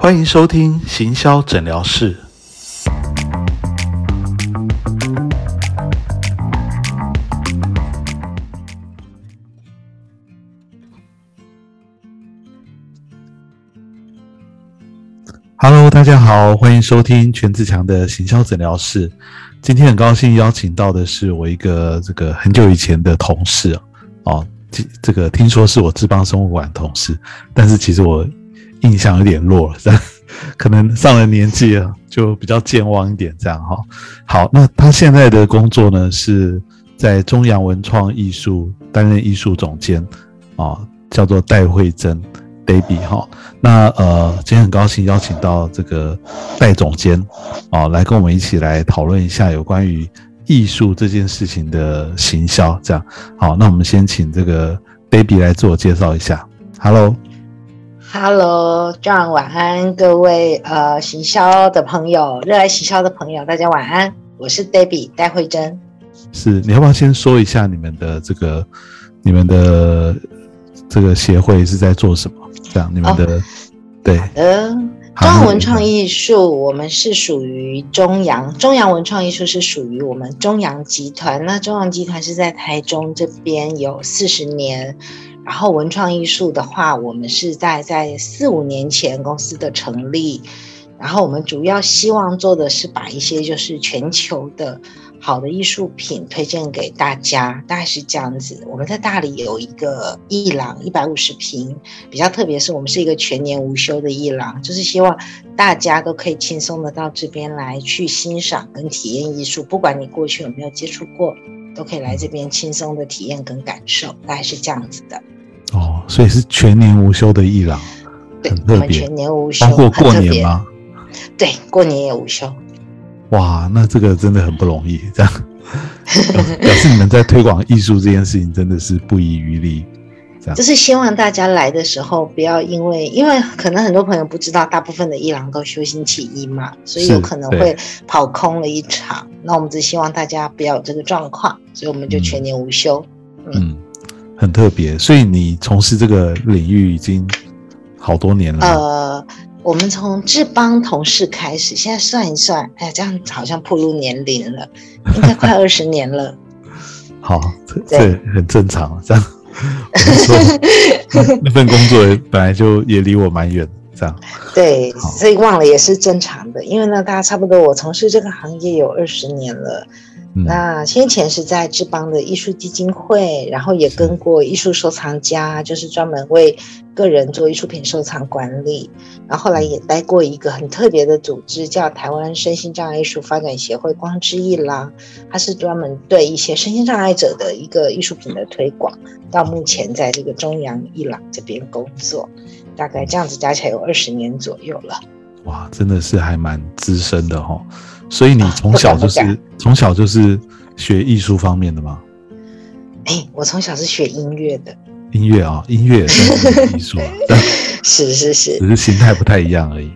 欢迎收听行销诊疗室。Hello，大家好，欢迎收听全自强的行销诊疗室。今天很高兴邀请到的是我一个这个很久以前的同事哦，这这个听说是我志邦生物馆同事，但是其实我印象有点弱了，这样 可能上了年纪了，就比较健忘一点，这样哈。好，那他现在的工作呢是在中阳文创艺术担任艺术总监啊，叫做戴慧珍。baby 哈，那呃，今天很高兴邀请到这个戴总监啊，来跟我们一起来讨论一下有关于艺术这件事情的行销。这样好，那我们先请这个 baby 来自我介绍一下，Hello。Hello，Hello，John，晚安，各位呃行销的朋友，热爱行销的朋友，大家晚安。我是 baby 戴慧珍。是，你要不要先说一下你们的这个你们的这个协会是在做什么？这样，你们的对，呃，中央文创艺术，我们是属于中阳，中阳文创艺术是属于我们中阳集团。那中阳集团是在台中这边有四十年，然后文创艺术的话，我们是在在四五年前公司的成立，然后我们主要希望做的是把一些就是全球的。好的艺术品推荐给大家，大概是这样子。我们在大理有一个艺廊，一百五十平，比较特别是我们是一个全年无休的艺廊，就是希望大家都可以轻松的到这边来去欣赏跟体验艺术，不管你过去有没有接触过，都可以来这边轻松的体验跟感受，大概是这样子的。哦，所以是全年无休的艺廊，对，我们全年无休，包括过年吗？对，过年也无休。哇，那这个真的很不容易，这样 表示你们在推广艺术这件事情真的是不遗余力。就是希望大家来的时候不要因为，因为可能很多朋友不知道，大部分的伊朗都休星期一嘛，所以有可能会跑空了一场。那我们只希望大家不要有这个状况，所以我们就全年无休。嗯，很特别。所以你从事这个领域已经好多年了。呃。我们从志邦同事开始，现在算一算，哎呀，这样好像步入年龄了，应该快二十年了。好，这很正常。这样，那份工作本来就也离我蛮远，这样。对，所以忘了也是正常的。因为呢，大家差不多，我从事这个行业有二十年了。那先前是在志邦的艺术基金会，然后也跟过艺术收藏家，就是专门为个人做艺术品收藏管理。然后后来也待过一个很特别的组织，叫台湾身心障碍艺术发展协会光之艺廊，它是专门对一些身心障碍者的一个艺术品的推广。到目前在这个中央艺廊这边工作，大概这样子加起来有二十年左右了。哇，真的是还蛮资深的哈。所以你从小就是从小就是学艺术方面的吗？哎，我从小是学音乐的。音乐啊，音乐也是艺术啊，是是是，只是形态不太一样而已。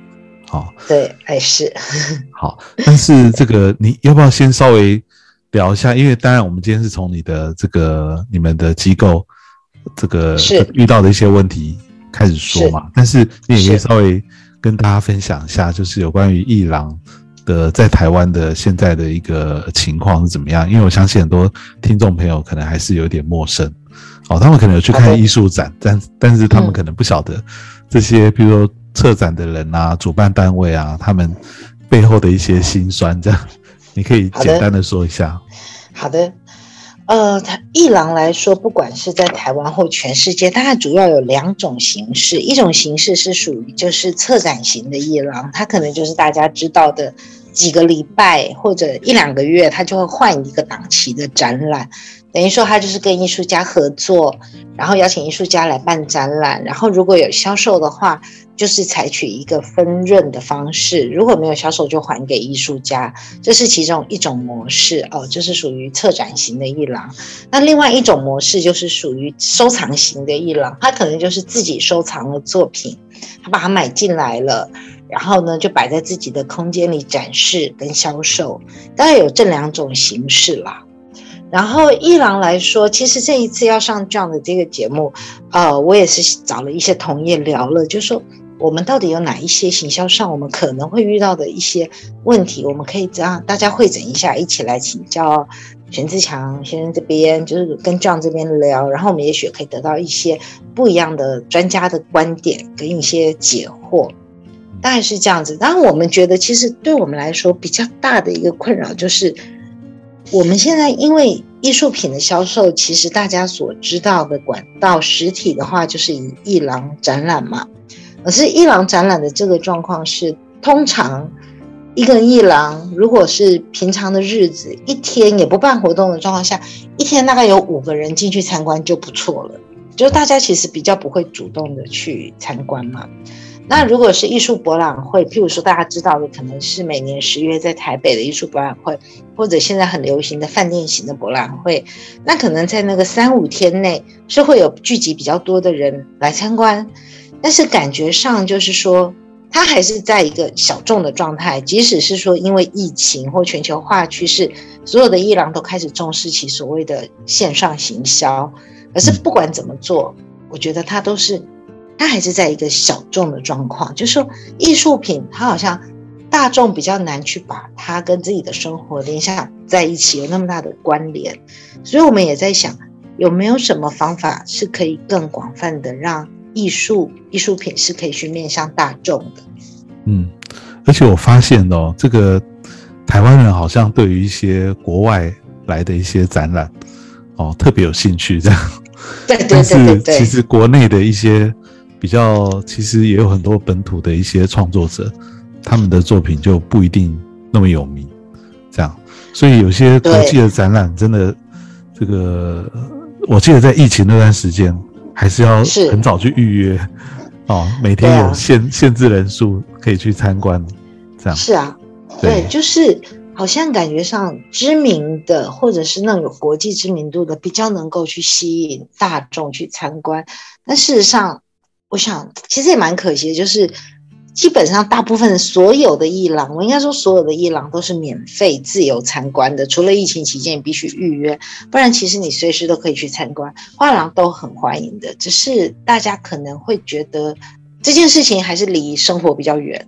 好，对，哎是。好，但是这个你要不要先稍微聊一下？因为当然我们今天是从你的这个你们的机构这个遇到的一些问题开始说嘛，但是你也可以稍微跟大家分享一下，就是有关于艺廊。的在台湾的现在的一个情况是怎么样？因为我相信很多听众朋友可能还是有点陌生，哦，他们可能有去看艺术展，但但是他们可能不晓得这些，比如说策展的人啊、主办单位啊，他们背后的一些辛酸，这样你可以简单的说一下。好的。呃，它艺廊来说，不管是在台湾或全世界，大概主要有两种形式。一种形式是属于就是策展型的艺廊，它可能就是大家知道的几个礼拜或者一两个月，他就会换一个档期的展览。等于说，他就是跟艺术家合作，然后邀请艺术家来办展览，然后如果有销售的话。就是采取一个分润的方式，如果没有销售就还给艺术家，这是其中一种模式哦，就是属于策展型的艺廊。那另外一种模式就是属于收藏型的艺廊，他可能就是自己收藏的作品，他把它买进来了，然后呢就摆在自己的空间里展示跟销售，大概有这两种形式啦。然后一郎来说，其实这一次要上这样的这个节目，呃，我也是找了一些同业聊了，就说。我们到底有哪一些行销上我们可能会遇到的一些问题，我们可以这样大家会诊一下，一起来请教全志强先生这边，就是跟 John 这边聊，然后我们也许可以得到一些不一样的专家的观点跟一些解惑，大概是这样子。当然，我们觉得其实对我们来说比较大的一个困扰就是，我们现在因为艺术品的销售，其实大家所知道的管道实体的话，就是以艺廊展览嘛。可是艺廊展览的这个状况是，通常一个艺廊如果是平常的日子，一天也不办活动的状况下，一天大概有五个人进去参观就不错了。就大家其实比较不会主动的去参观嘛。那如果是艺术博览会，譬如说大家知道的，可能是每年十月在台北的艺术博览会，或者现在很流行的饭店型的博览会，那可能在那个三五天内是会有聚集比较多的人来参观。但是感觉上就是说，它还是在一个小众的状态。即使是说因为疫情或全球化趋势，所有的艺廊都开始重视起所谓的线上行销。可是不管怎么做，我觉得它都是，它还是在一个小众的状况。就是说，艺术品它好像大众比较难去把它跟自己的生活联想在一起，有那么大的关联。所以我们也在想，有没有什么方法是可以更广泛的让。艺术艺术品是可以去面向大众的，嗯，而且我发现哦，这个台湾人好像对于一些国外来的一些展览哦特别有兴趣，这样。对对对对对。其实国内的一些比较，其实也有很多本土的一些创作者，他们的作品就不一定那么有名，这样。所以有些国际的展览真的，这个我记得在疫情那段时间。还是要很早去预约哦，每天有限限制人数可以去参观，这样。是啊，对，就是好像感觉上知名的或者是那种国际知名度的比较能够去吸引大众去参观，但事实上，我想其实也蛮可惜的，就是。基本上，大部分所有的艺廊，我应该说所有的艺廊都是免费自由参观的，除了疫情期间必须预约，不然其实你随时都可以去参观。画廊都很欢迎的，只是大家可能会觉得这件事情还是离生活比较远，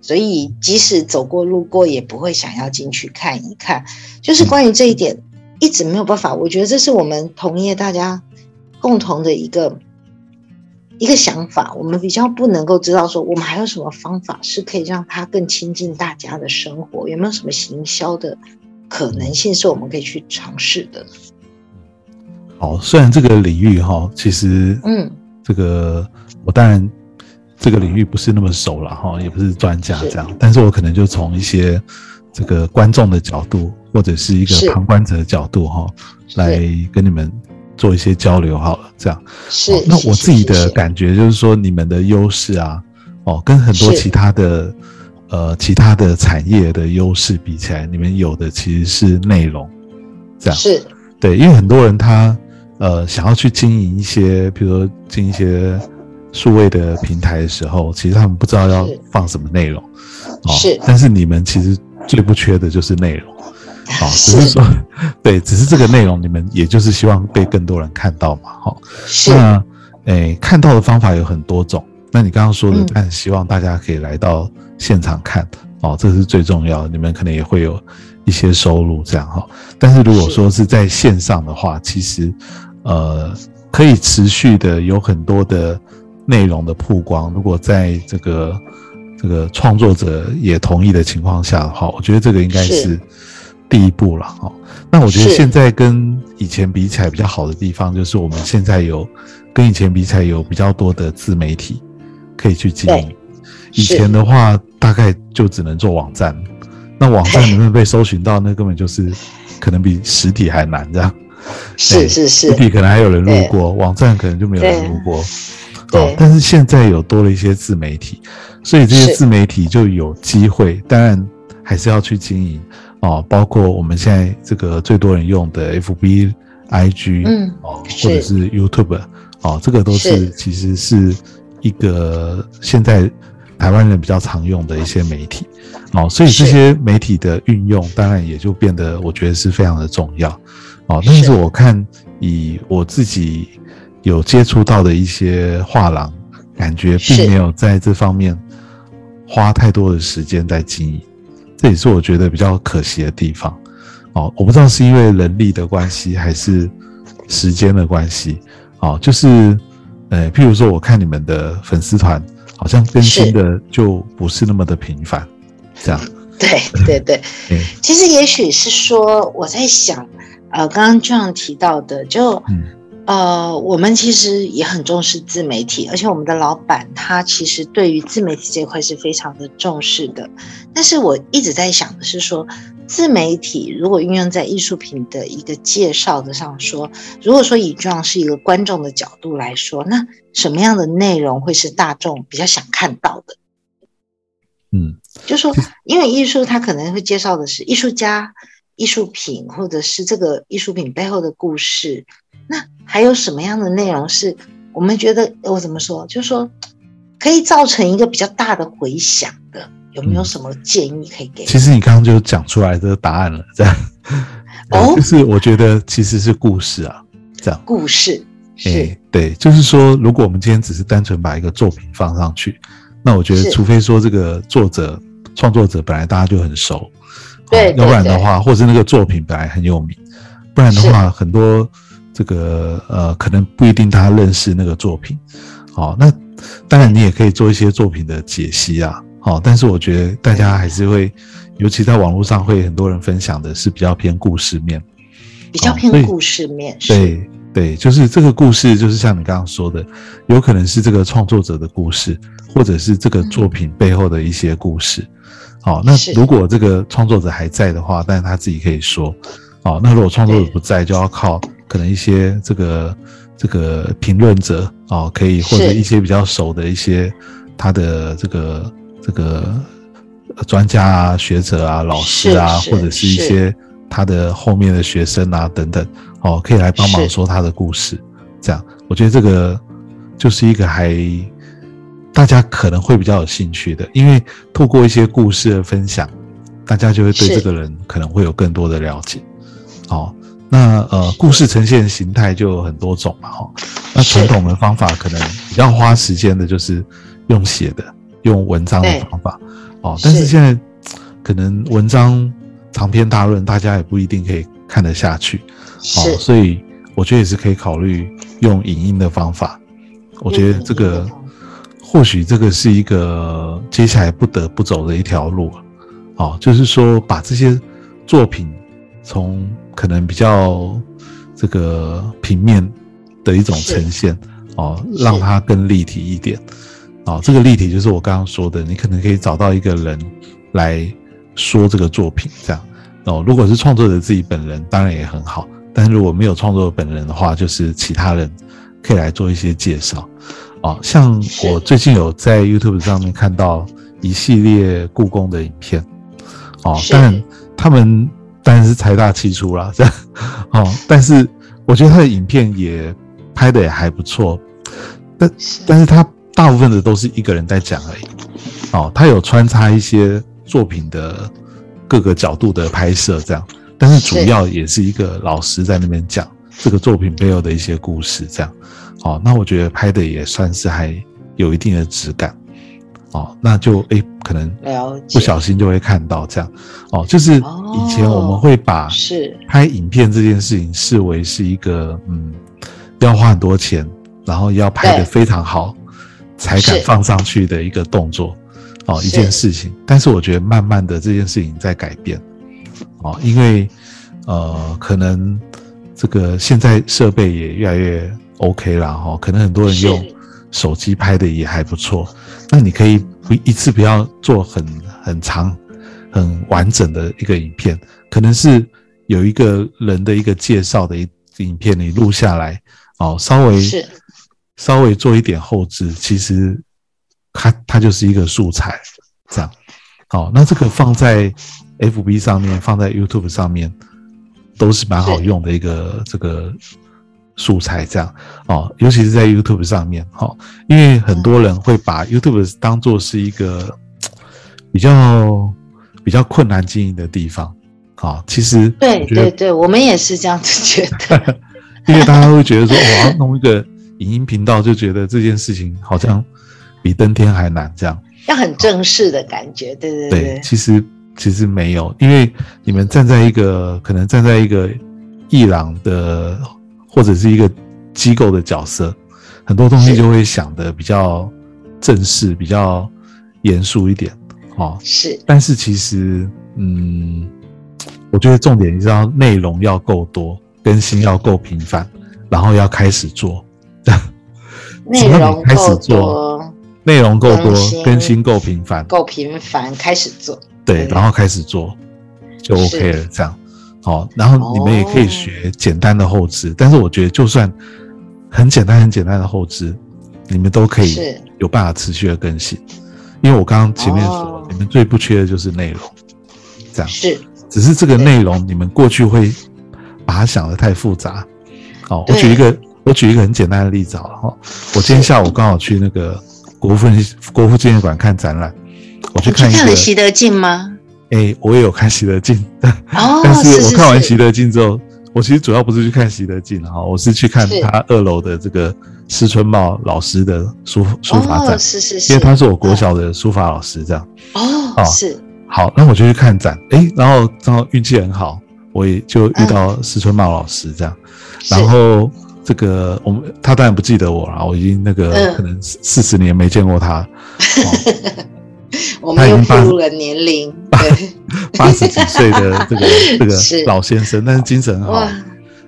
所以即使走过路过也不会想要进去看一看。就是关于这一点，一直没有办法。我觉得这是我们同业大家共同的一个。一个想法，我们比较不能够知道说，我们还有什么方法是可以让它更亲近大家的生活？有没有什么行销的可能性是我们可以去尝试的？好，虽然这个领域哈，其实嗯，这个我当然这个领域不是那么熟了哈，也不是专家这样，但是我可能就从一些这个观众的角度，或者是一个旁观者的角度哈，来跟你们。做一些交流好了，这样是。那我自己的感觉就是说，你们的优势啊，哦，跟很多其他的呃其他的产业的优势比起来，你们有的其实是内容，这样是。对，因为很多人他呃想要去经营一些，比如说经营一些数位的平台的时候，其实他们不知道要放什么内容，哦，是。但是你们其实最不缺的就是内容。好，只是说，对，只是这个内容，你们也就是希望被更多人看到嘛，好。那，诶，看到的方法有很多种。那你刚刚说的，但希望大家可以来到现场看，哦，这是最重要的。你们可能也会有一些收入，这样哈。但是如果说是在线上的话，其实，呃，可以持续的有很多的内容的曝光。如果在这个这个创作者也同意的情况下的话，我觉得这个应该是。第一步了哈，那我觉得现在跟以前比起来比较好的地方，就是我们现在有跟以前比起来有比较多的自媒体可以去经营。以前的话，大概就只能做网站，那网站能不能被搜寻到，那根本就是可能比实体还难这样。是是是，实体可能还有人路过，网站可能就没有人路过。哦，但是现在有多了一些自媒体，所以这些自媒体就有机会，当然还是要去经营。哦，包括我们现在这个最多人用的 FB、IG，嗯，哦，或者是 YouTube，哦，这个都是其实是一个现在台湾人比较常用的一些媒体，哦，所以这些媒体的运用当然也就变得我觉得是非常的重要，哦，但是我看以我自己有接触到的一些画廊感觉并没有在这方面花太多的时间在经营，这也是我觉得比较可惜的地方。哦，我不知道是因为人力的关系还是时间的关系。哦，就是，呃，譬如说，我看你们的粉丝团好像更新的就不是那么的频繁，这样。对对 对，其实也许是说我在想，呃，刚刚这样提到的，就。呃，我们其实也很重视自媒体，而且我们的老板他其实对于自媒体这块是非常的重视的。但是我一直在想的是说，自媒体如果运用在艺术品的一个介绍的上说，如果说以这样是一个观众的角度来说，那什么样的内容会是大众比较想看到的？嗯，就说因为艺术它可能会介绍的是艺术家、艺术品，或者是这个艺术品背后的故事。那还有什么样的内容是我们觉得我怎么说？就是说可以造成一个比较大的回响的，有没有什么建议可以给？其实你刚刚就讲出来的答案了，这样 哦，就是我觉得其实是故事啊，这样故事，哎，对，就是说，如果我们今天只是单纯把一个作品放上去，那我觉得，除非说这个作者创作者本来大家就很熟，对，要不然的话，或者那个作品本来很有名，不然的话，很多。这个呃，可能不一定他认识那个作品，好，那当然你也可以做一些作品的解析啊，好，但是我觉得大家还是会，尤其在网络上会很多人分享的是比较偏故事面，比较偏故事面，对对，就是这个故事，就是像你刚刚说的，有可能是这个创作者的故事，或者是这个作品背后的一些故事，好，那如果这个创作者还在的话，但是他自己可以说，好，那如果创作者不在，就要靠。可能一些这个这个评论者哦，可以或者一些比较熟的一些他的这个这个专家啊、学者啊、老师啊，或者是一些他的后面的学生啊等等，哦，可以来帮忙说他的故事。这样，我觉得这个就是一个还大家可能会比较有兴趣的，因为透过一些故事的分享，大家就会对这个人可能会有更多的了解。哦。那呃，故事呈现形态就有很多种嘛，哈。那传统的方法可能比较花时间的，就是用写的、用文章的方法，哦。但是现在可能文章长篇大论，大家也不一定可以看得下去，哦。所以我觉得也是可以考虑用影音的方法。我觉得这个或许这个是一个接下来不得不走的一条路，哦，就是说把这些作品从可能比较这个平面的一种呈现哦，让它更立体一点哦。这个立体就是我刚刚说的，你可能可以找到一个人来说这个作品这样哦。如果是创作者自己本人，当然也很好。但是如果没有创作者本人的话，就是其他人可以来做一些介绍哦。像我最近有在 YouTube 上面看到一系列故宫的影片哦，但他们。当然是财大气粗啦，这样哦。但是我觉得他的影片也拍的也还不错，但但是他大部分的都是一个人在讲而已哦。他有穿插一些作品的各个角度的拍摄，这样，但是主要也是一个老师在那边讲这个作品背后的一些故事，这样哦。那我觉得拍的也算是还有一定的质感。哦，那就诶，可能不小心就会看到这样，哦，就是以前我们会把是。拍影片这件事情视为是一个嗯，要花很多钱，然后要拍的非常好才敢放上去的一个动作，哦，一件事情。但是我觉得慢慢的这件事情在改变，哦，因为呃，可能这个现在设备也越来越 OK 了哈，可能很多人用。手机拍的也还不错，那你可以不一次不要做很很长、很完整的一个影片，可能是有一个人的一个介绍的一影片，你录下来哦，稍微稍微做一点后置，其实它它就是一个素材，这样好，那这个放在 FB 上面，放在 YouTube 上面都是蛮好用的一个这个。素材这样哦，尤其是在 YouTube 上面哈，因为很多人会把 YouTube 当做是一个比较比较困难经营的地方啊。其实对对对，我们也是这样子觉得，因为大家会觉得说我要弄一个影音频道就觉得这件事情好像比登天还难，这样。要很正式的感觉，对对对，其实其实没有，因为你们站在一个可能站在一个伊朗的或者是一个机构的角色，很多东西就会想的比较正式，比较严肃一点，哦，是，但是其实，嗯，我觉得重点是要内容要够多，更新要够频繁，然后要 开始做。内容够多，内容够多，更新够频繁，够频繁，开始做。对，然后开始做就 OK 了。这样，好，然后你们也可以学简单的后置，但是我觉得就算很简单、很简单的后置，你们都可以有办法持续的更新。因为我刚刚前面说，你们最不缺的就是内容，这样是，只是这个内容你们过去会把它想的太复杂。好，我举一个。我举一个很简单的例子好了哈，我今天下午刚好去那个国父国父纪念馆看展览，我去看一个习德进吗？哎，我也有看习德进，哦，但是我看完习德进之后，我其实主要不是去看习德进哈，我是去看他二楼的这个施春茂老师的书书法展，是是是，因为他是我国小的书法老师这样，哦，是，好，那我就去看展，哎，然后正好运气很好，我也就遇到施春茂老师这样，然后。这个我们他当然不记得我了，我已经那个可能四十年没见过他。我们又步入了年龄，八十几岁的这个 这个老先生，但是精神很好。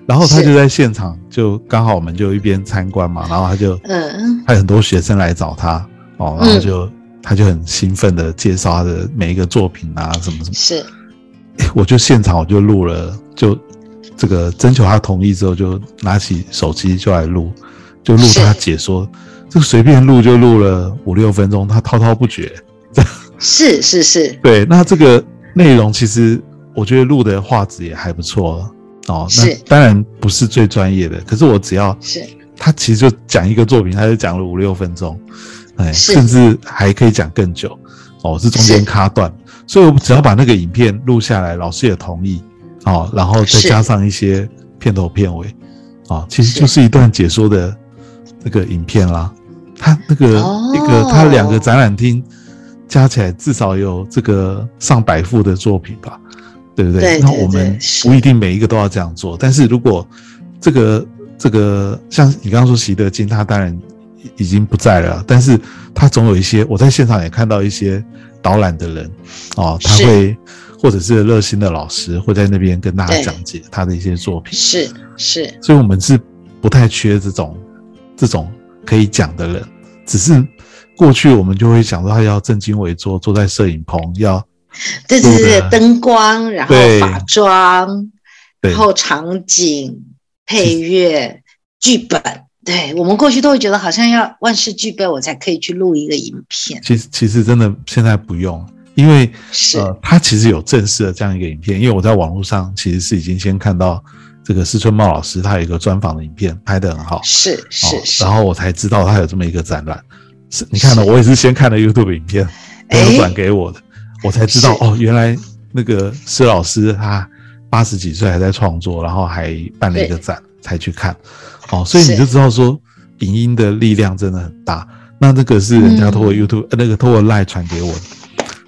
然后他就在现场，就刚好我们就一边参观嘛，然后他就嗯，还有很多学生来找他哦，然后就他就很兴奋的介绍他的每一个作品啊，什么什么。是，我就现场我就录了就。这个征求他同意之后，就拿起手机就来录，就录他解说。这个随便录就录了五六分钟，他滔滔不绝。是是是，对。那这个内容其实我觉得录的画质也还不错哦。那当然不是最专业的，可是我只要是他其实就讲一个作品，他就讲了五六分钟，哎，甚至还可以讲更久哦，是中间卡断。所以我只要把那个影片录下来，老师也同意。哦，然后再加上一些片头片尾，啊，其实就是一段解说的那个影片啦。他那个一个，他两个展览厅加起来至少有这个上百幅的作品吧，对不对？那我们不一定每一个都要这样做，但是如果这个这个像你刚刚说习德金，他当然已经不在了，但是他总有一些，我在现场也看到一些导览的人，哦，他会。或者是热心的老师会在那边跟大家讲解他的一些作品，是是，所以我们是不太缺这种这种可以讲的人，只是过去我们就会想到他要正襟危坐，坐在摄影棚要，对对对，灯光，然后化妆，然后场景、配乐、剧本，对我们过去都会觉得好像要万事俱备，我才可以去录一个影片。其实其实真的现在不用。因为呃，他其实有正式的这样一个影片，因为我在网络上其实是已经先看到这个施春茂老师他有一个专访的影片，拍的很好，是是是，然后我才知道他有这么一个展览。是，你看呢，我也是先看了 YouTube 影片，朋友转给我的，我才知道哦，原来那个施老师他八十几岁还在创作，然后还办了一个展，才去看。哦，所以你就知道说，影音的力量真的很大。那那个是人家通过 YouTube，呃，那个通过 Line 传给我的。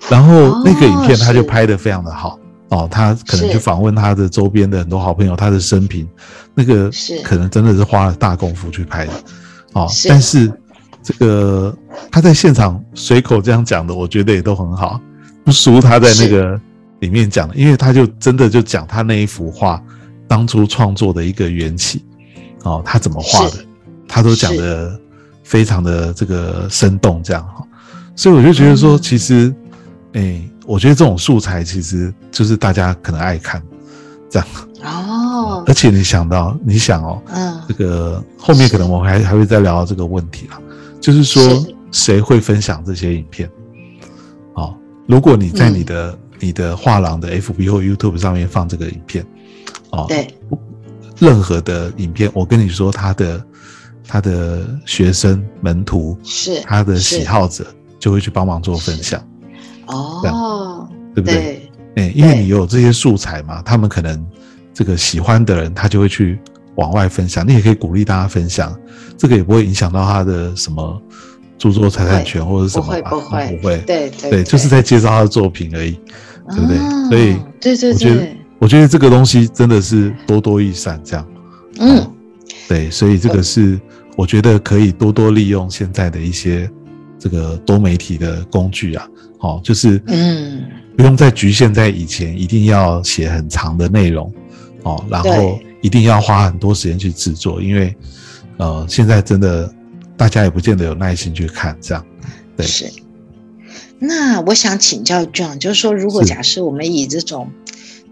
然后那个影片他就拍的非常的好。哦，他可能去访问他的周边的很多好朋友，他的生平，那个可能真的是花了大功夫去拍的。哦。但是这个他在现场随口这样讲的，我觉得也都很好，不输他在那个里面讲的，因为他就真的就讲他那一幅画当初创作的一个缘起哦，他怎么画的，他都讲的非常的这个生动，这样哈。所以我就觉得说，其实。哎，我觉得这种素材其实就是大家可能爱看，这样哦。而且你想到，你想哦，嗯，这个后面可能我们还还会再聊到这个问题了，就是说谁会分享这些影片？哦，如果你在你的你的画廊的 FB 或 YouTube 上面放这个影片，哦，对，任何的影片，我跟你说，他的他的学生门徒是他的喜好者，就会去帮忙做分享。哦，对不对？哎，因为你有这些素材嘛，他们可能这个喜欢的人，他就会去往外分享，你也可以鼓励大家分享，这个也不会影响到他的什么著作财产权或者什么吧？不会不会，对对，就是在介绍他的作品而已，对不对？所以对对对，我觉得这个东西真的是多多益善，这样，嗯，对，所以这个是我觉得可以多多利用现在的一些这个多媒体的工具啊，哦，就是嗯。不用再局限在以前，一定要写很长的内容哦，然后一定要花很多时间去制作，因为呃，现在真的大家也不见得有耐心去看这样。对，是。那我想请教 John，就是说，如果假设我们以这种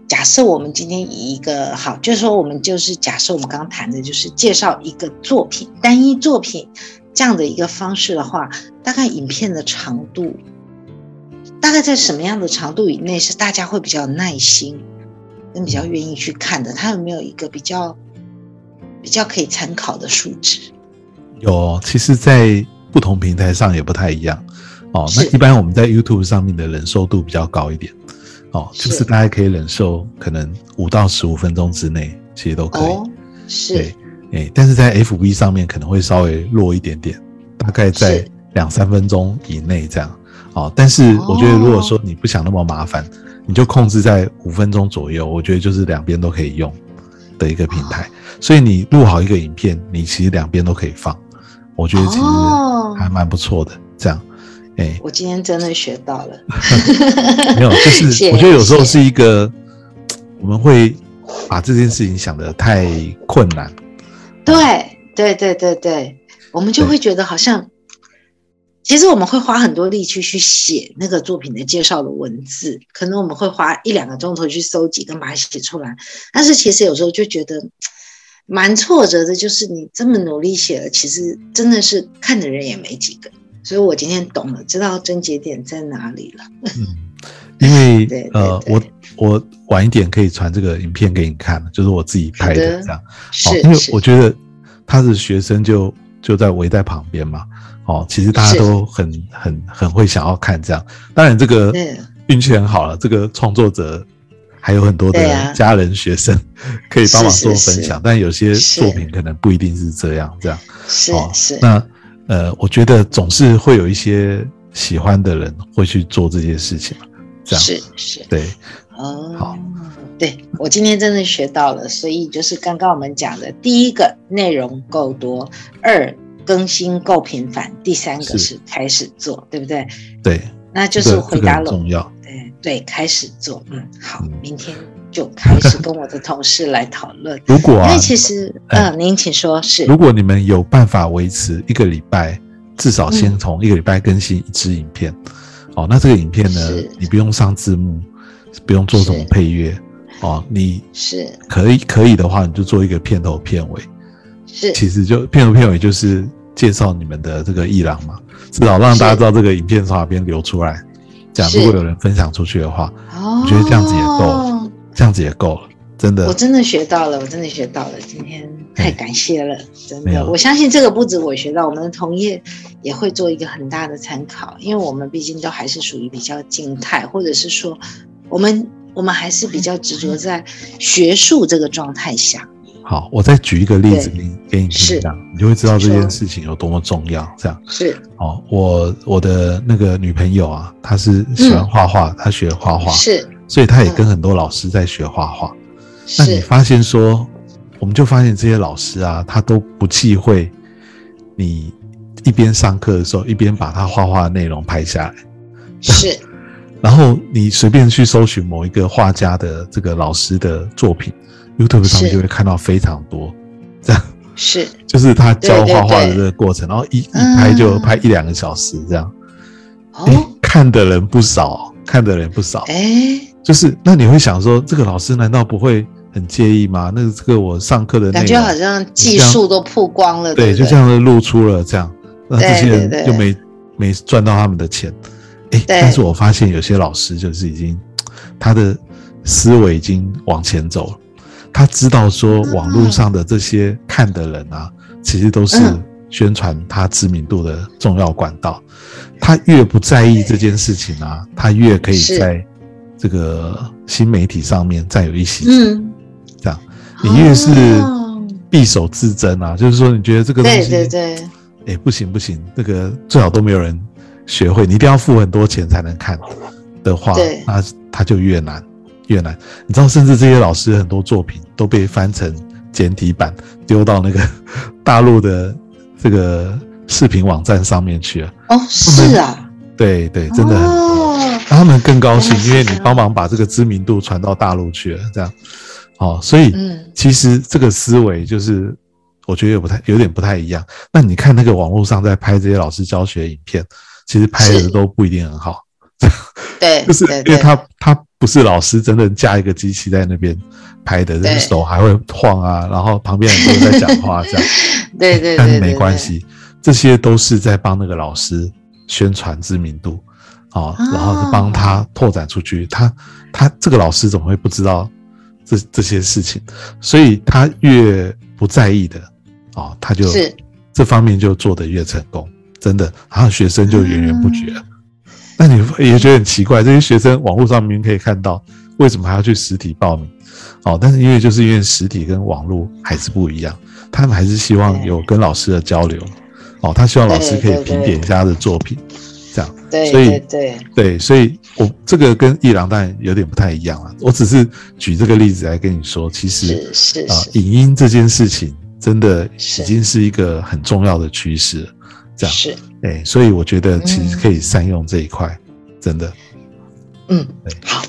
假设，我们今天以一个好，就是说，我们就是假设我们刚刚谈的就是介绍一个作品，单一作品这样的一个方式的话，大概影片的长度。大概在什么样的长度以内是大家会比较耐心，跟比较愿意去看的？它有没有一个比较比较可以参考的数值？有，其实，在不同平台上也不太一样哦。那一般我们在 YouTube 上面的忍受度比较高一点哦，就是大家可以忍受可能五到十五分钟之内，其实都可以。是，对，哎，但是在 FB 上面可能会稍微弱一点点，大概在两三分钟以内这样。哦，但是我觉得，如果说你不想那么麻烦，你就控制在五分钟左右。我觉得就是两边都可以用的一个平台。所以你录好一个影片，你其实两边都可以放。我觉得其实还蛮不错的。这样，哎，我今天真的学到了。没有，就是 我觉得有时候是一个，我们会把这件事情想的太困难。对对对对对，我们就会觉得好像。其实我们会花很多力气去写那个作品的介绍的文字，可能我们会花一两个钟头去搜集跟把它写出来。但是其实有时候就觉得蛮挫折的，就是你这么努力写了，其实真的是看的人也没几个。所以我今天懂了，知道症结点在哪里了。嗯，因为 呃，我我晚一点可以传这个影片给你看，就是我自己拍的这样。是，因为我觉得他的学生就就在围在旁边嘛。哦，其实大家都很很很会想要看这样，当然这个运气很好了，这个创作者还有很多的家人学生 可以帮忙做分享，但有些作品可能不一定是这样这样。是是。那呃，我觉得总是会有一些喜欢的人会去做这些事情嘛，这样是是。对，哦，好，对我今天真的学到了，所以就是刚刚我们讲的第一个内容够多，二。更新够频繁，第三个是开始做，对不对？对，那就是回答了。重要。对对，开始做。嗯，好，明天就开始跟我的同事来讨论。如果啊，因为其实，嗯，您请说。是，如果你们有办法维持一个礼拜，至少先从一个礼拜更新一支影片。哦，那这个影片呢，你不用上字幕，不用做什么配乐。哦，你是可以可以的话，你就做一个片头片尾。是，其实就片头片尾就是。介绍你们的这个艺廊嘛，至少让大家知道这个影片从哪边流出来。这样，如果有人分享出去的话，我觉得这样子也够，这样子也够了，真的。我真的学到了，我真的学到了，今天太感谢了，真的。我相信这个不止我学到，我们的同业也会做一个很大的参考，因为我们毕竟都还是属于比较静态，或者是说，我们我们还是比较执着在学术这个状态下。好，我再举一个例子给你给你听，这样你就会知道这件事情有多么重要。这样是哦，我我的那个女朋友啊，她是喜欢画画，她学画画，是，所以她也跟很多老师在学画画。那你发现说，我们就发现这些老师啊，他都不忌讳你一边上课的时候，一边把他画画的内容拍下来。是，然后你随便去搜寻某一个画家的这个老师的作品。YouTube 上面就会看到非常多，这样。是，就是他教画画的这个过程，然后一一拍就拍一两个小时这样，哦，看的人不少，看的人不少，哎，就是那你会想说，这个老师难道不会很介意吗？那这个我上课的感觉好像技术都曝光了，对，就这样子露出了这样，那这些人就没没赚到他们的钱，哎，但是我发现有些老师就是已经 他的思维已经往前走了。他知道说网络上的这些看的人啊，其实都是宣传他知名度的重要管道。他越不在意这件事情啊，他越可以在这个新媒体上面占有一席。嗯，这样，你越是匕首自珍啊，就是说你觉得这个东对西，对对，哎，不行不行，这个最好都没有人学会，你一定要付很多钱才能看的话，那它就越难越难。你知道，甚至这些老师很多作品都被翻成简体版，丢到那个 大陆的这个视频网站上面去了。哦，是啊，对对，真的很多。哦，那他们更高兴因为你帮忙把这个知名度传到大陆去了，这样。哦，所以嗯其实这个思维就是，我觉得有不太有点不太一样。那你看那个网络上在拍这些老师教学影片，其实拍的都不一定很好，对，就是因为他他不是老师真的架一个机器在那边拍的，这对。个手还会晃啊，然后旁边很多人在讲话这样。对对对，但是没关，系，这些都是在帮那个老师宣传知名度，啊，然后帮他拓展出去。他他这个老师怎么会不知道这这些事情？所以他越不在意的，啊，他就这方面就做得越成功，真的，然后学生就源源不绝。嗯那你也觉得很奇怪，这些学生网络上明明可以看到，为什么还要去实体报名？哦，但是因为就是因为实体跟网络还是不一样，他们还是希望有跟老师的交流。哦，他希望老师可以评点一下他的作品，这样。对所以对对，对，所以我这个跟伊朗当然有点不太一样啊。我只是举这个例子来跟你说，其实啊、影音这件事情真的已经是一个很重要的趋势了。这样，是，哎，所以我觉得其实嗯可以善用这一块，真的。嗯对，好。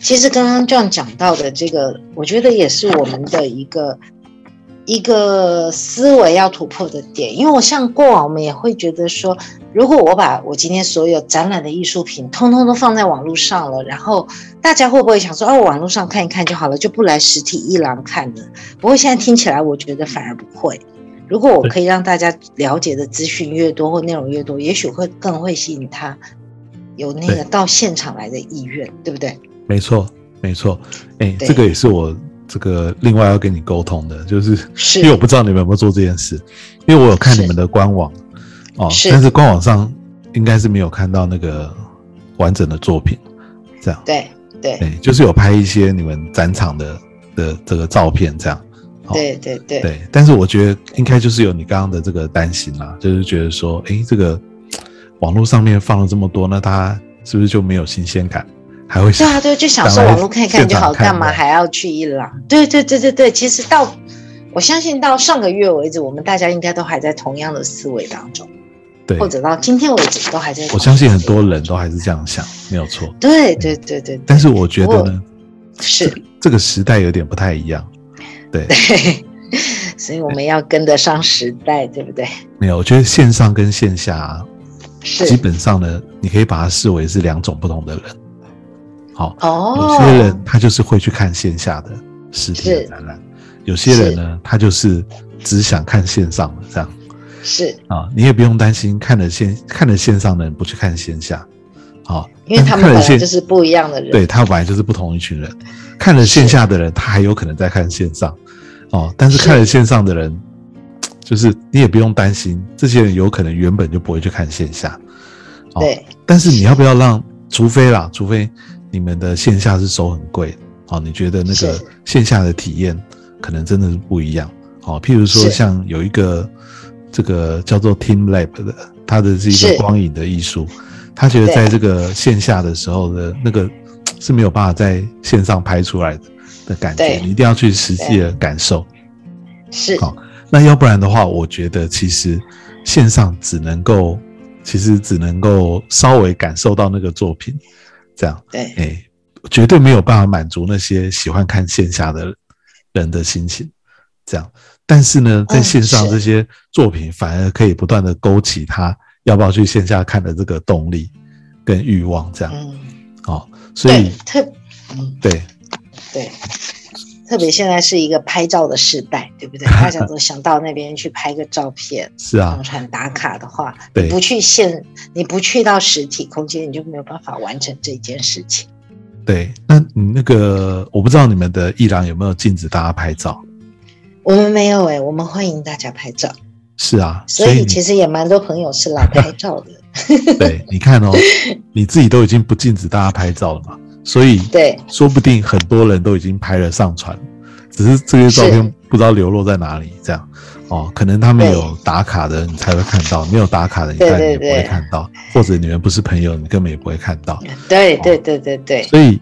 其实刚刚这样讲到的这个，我觉得也是我们的一个一个思维要突破的点。因为我像过往，我们也会觉得说，如果我把我今天所有展览的艺术品，通通都放在网络上了，然后大家会不会想说，哦、我网络上看一看就好了，就不来实体一廊看了？不过现在听起来，我觉得反而不会。如果我可以让大家了解的资讯越多或内容越多，也许会更会吸引他有那个到现场来的意愿，对不对？没错，没错。哎，对这个也是我这个另外要跟你沟通的，就是是因为我不知道你们有没有做这件事，因为我有看你们的官网哦，是但是官网上应该是没有看到那个完整的作品，这样。对对哎，就是有拍一些你们展场的的这个照片，这样。哦对对对对，但是我觉得应该就是有你刚刚的这个担心啦，就是觉得说，诶，这个网络上面放了这么多，那大家是不是就没有新鲜感？还会对啊对，就想说网络看一看就好，干嘛还要去伊朗？对对对对对，其实到我相信到上个月为止，我们大家应该都还在同样的思维当中，对，或者到今天为止都还在。我相信很多人都还是这样想，没有错。对对对对，对但是我觉得呢，是这个时代有点不太一样。对，所以我们要跟得上时代，对不对？没有，我觉得线上跟线下啊、基本上呢，你可以把它视为是两种不同的人。好，哦，有些人他就是会去看线下的实体的展览，有些人呢，他就是只想看线上的这样是啊。你也不用担心看了线看了线上的人不去看线下，好，因为他看了线本来就是不一样的人，对他本来就是不同一群人，看了线下的人，他还有可能在看线上，哦，但是是。看了线上的人，就是你也不用担心，这些人有可能原本就不会去看线下，哦，对但是你要不要让？除非啦，除非你们的线下是收很贵，哦，你觉得那个线下的体验可能真的是不一样，哦，譬如说像有一个这个叫做 Team Lab 的，它的是一个光影的艺术，他觉得在这个线下的时候的那个是没有办法在线上拍出来的的感觉，你一定要去实际的感受。是。好那要不然的话，我觉得其实线上只能够，其实只能够稍微感受到那个作品，这样，对。哎，绝对没有办法满足那些喜欢看线下的人的心情，这样。但是呢，在嗯线上是这些作品反而可以不断的勾起他要不要去线下看的这个动力跟欲望，这样，嗯，哦，所以特嗯对对，特别现在是一个拍照的时代，对不对？大家都想到那边去拍个照片，是啊上，传打卡的话，对你不去现，你不去到实体空间，你就没有办法完成这件事情。对。那你那个我不知道你们的艺廊有没有禁止大家拍照？我们没有哎、我们欢迎大家拍照，是啊，所以其实也蛮多朋友是来拍照的。对，你看哦，你自己都已经不禁止大家拍照了嘛，所以对，说不定很多人都已经拍了上传，只是这些照片不知道流落在哪里，这样。哦，可能他们有打卡的，你才会看到；没有打卡的，你对当然也不会看到，或者你们不是朋友，你根本也不会看到。对对对对对，所以，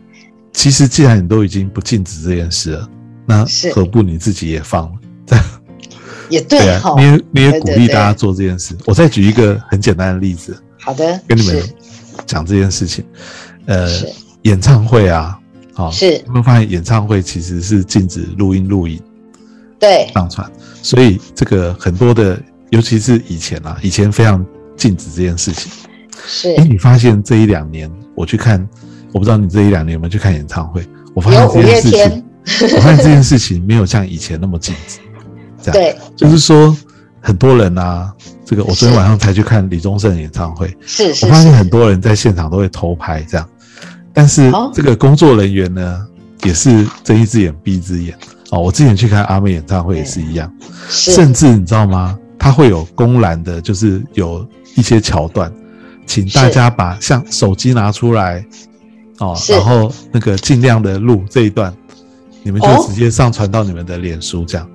其实既然你都已经不禁止这件事了，那何不你自己也放了？也对对啊，。你也你也鼓励大家做这件事。我再举一个很简单的例子，好的，跟你们讲这件事情。呃，演唱会啊，好、是有没有发现演唱会其实是禁止录音录影对上传？所以这个很多的，尤其是以前啊，以前非常禁止这件事情。是哎，你发现这一两年我去看，我不知道你这一两年有没有去看演唱会？我发现这件事情，，我发现这件事情没有像以前那么禁止。这样，对，就是说很多人啊，这个我昨天晚上才去看李宗盛演唱会，是是我发现，很多人在现场都会偷拍这样，但是哦。这个工作人员呢，也是睁一只眼闭一只眼。哦。我之前去看阿妹演唱会也是一样，甚至你知道吗？他会有公然的，就是有一些桥段，请大家把像手机拿出来哦，然后那个尽量的录这一段，你们就哦。直接上传到你们的脸书这样。